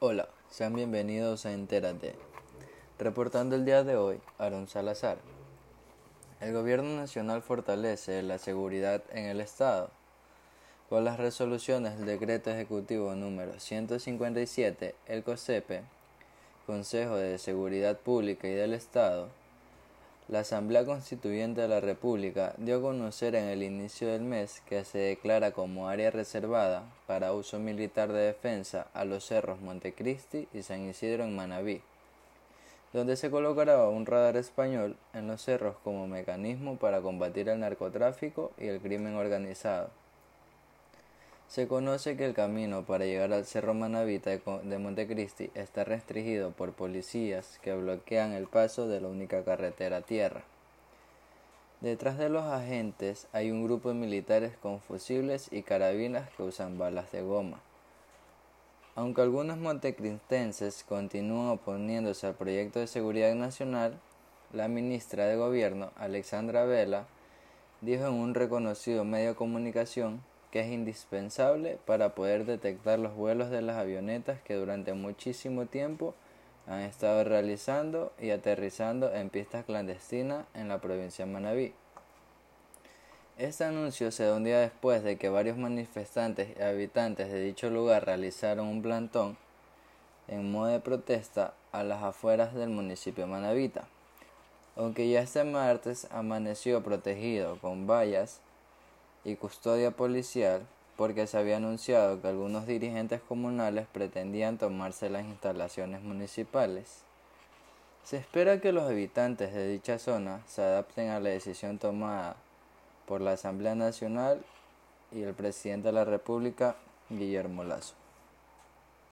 Hola, sean bienvenidos a Entérate. Reportando el día de hoy, Aaron Salazar. El Gobierno Nacional fortalece la seguridad en el Estado. Con las resoluciones del Decreto Ejecutivo número 157, el COSEPE, Consejo de Seguridad Pública y del Estado, la Asamblea Constituyente de la República dio a conocer en el inicio del mes que se declara como área reservada para uso militar de defensa a los cerros Montecristi y San Isidro en Manabí, donde se colocará un radar español en los cerros como mecanismo para combatir el narcotráfico y el crimen organizado. Se conoce que el camino para llegar al Cerro Manavita de Montecristi está restringido por policías que bloquean el paso de la única carretera a tierra. Detrás de los agentes hay un grupo de militares con fusibles y carabinas que usan balas de goma. Aunque algunos montecristenses continúan oponiéndose al proyecto de seguridad nacional, la ministra de Gobierno, Alexandra Vela, dijo en un reconocido medio de comunicación que es indispensable para poder detectar los vuelos de las avionetas que durante muchísimo tiempo han estado realizando y aterrizando en pistas clandestinas en la provincia de Manabí. Este anuncio se da un día después de que varios manifestantes y habitantes de dicho lugar realizaron un plantón en modo de protesta a las afueras del municipio de Manavita. Aunque ya este martes amaneció protegido con vallas y custodia policial porque se había anunciado que algunos dirigentes comunales pretendían tomarse las instalaciones municipales. Se espera que los habitantes de dicha zona se adapten a la decisión tomada por la Asamblea Nacional y el presidente de la República, Guillermo Lazo.